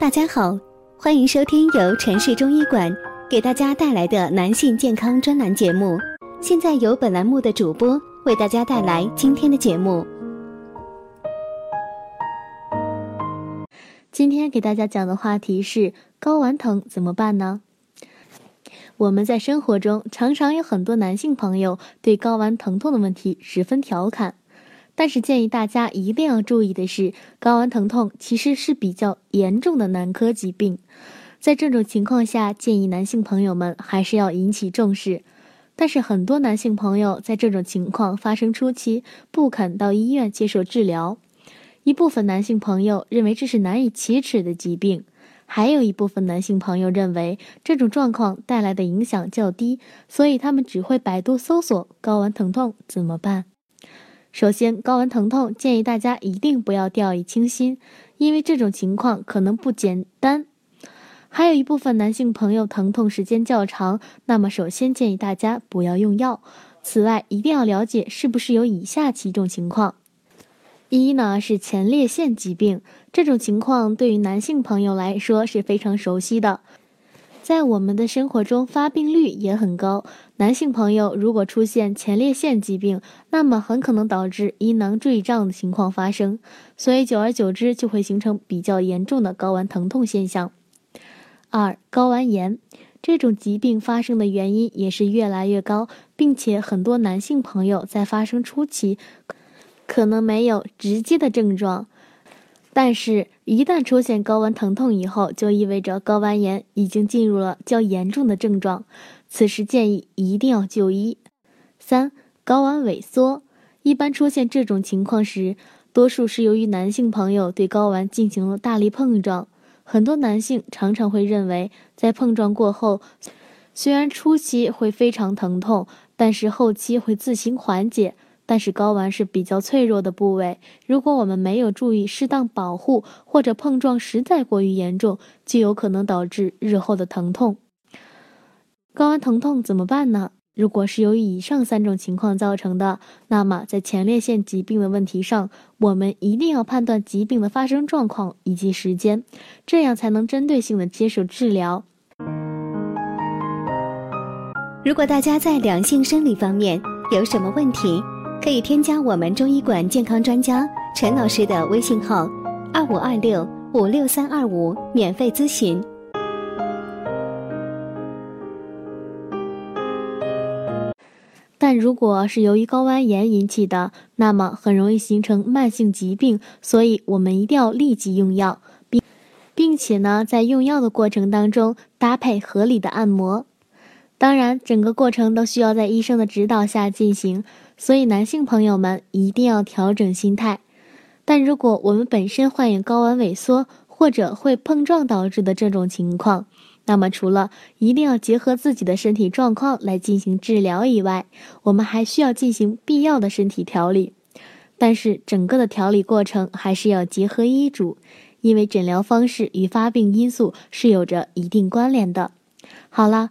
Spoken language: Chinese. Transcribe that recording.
大家好，欢迎收听由城市中医馆给大家带来的男性健康专栏节目。现在由本栏目的主播为大家带来今天的节目。今天给大家讲的话题是睾丸疼怎么办呢？我们在生活中常常有很多男性朋友对睾丸疼痛的问题十分调侃。但是建议大家一定要注意的是，睾丸疼痛其实是比较严重的男科疾病，在这种情况下，建议男性朋友们还是要引起重视。但是很多男性朋友在这种情况发生初期不肯到医院接受治疗，一部分男性朋友认为这是难以启齿的疾病，还有一部分男性朋友认为这种状况带来的影响较低，所以他们只会百度搜索睾丸疼痛怎么办。首先，睾丸疼痛建议大家一定不要掉以轻心，因为这种情况可能不简单。还有一部分男性朋友疼痛时间较长，那么首先建议大家不要用药。此外，一定要了解是不是有以下几种情况：一呢是前列腺疾病，这种情况对于男性朋友来说是非常熟悉的。在我们的生活中，发病率也很高。男性朋友如果出现前列腺疾病，那么很可能导致阴囊坠胀的情况发生，所以久而久之就会形成比较严重的睾丸疼痛现象。二、睾丸炎这种疾病发生的原因也是越来越高，并且很多男性朋友在发生初期可能没有直接的症状。但是，一旦出现睾丸疼痛以后，就意味着睾丸炎已经进入了较严重的症状，此时建议一定要就医。三、睾丸萎缩，一般出现这种情况时，多数是由于男性朋友对睾丸进行了大力碰撞。很多男性常常会认为，在碰撞过后，虽然初期会非常疼痛，但是后期会自行缓解。但是睾丸是比较脆弱的部位，如果我们没有注意适当保护，或者碰撞实在过于严重，就有可能导致日后的疼痛。睾丸疼痛怎么办呢？如果是由于以上三种情况造成的，那么在前列腺疾病的问题上，我们一定要判断疾病的发生状况以及时间，这样才能针对性的接受治疗。如果大家在两性生理方面有什么问题，可以添加我们中医馆健康专家陈老师的微信号：二五二六五六三二五，免费咨询。但如果是由于睾丸炎引起的，那么很容易形成慢性疾病，所以我们一定要立即用药，并并且呢，在用药的过程当中搭配合理的按摩。当然，整个过程都需要在医生的指导下进行。所以，男性朋友们一定要调整心态。但如果我们本身患有睾丸萎缩或者会碰撞导致的这种情况，那么除了一定要结合自己的身体状况来进行治疗以外，我们还需要进行必要的身体调理。但是，整个的调理过程还是要结合医嘱，因为诊疗方式与发病因素是有着一定关联的。好了，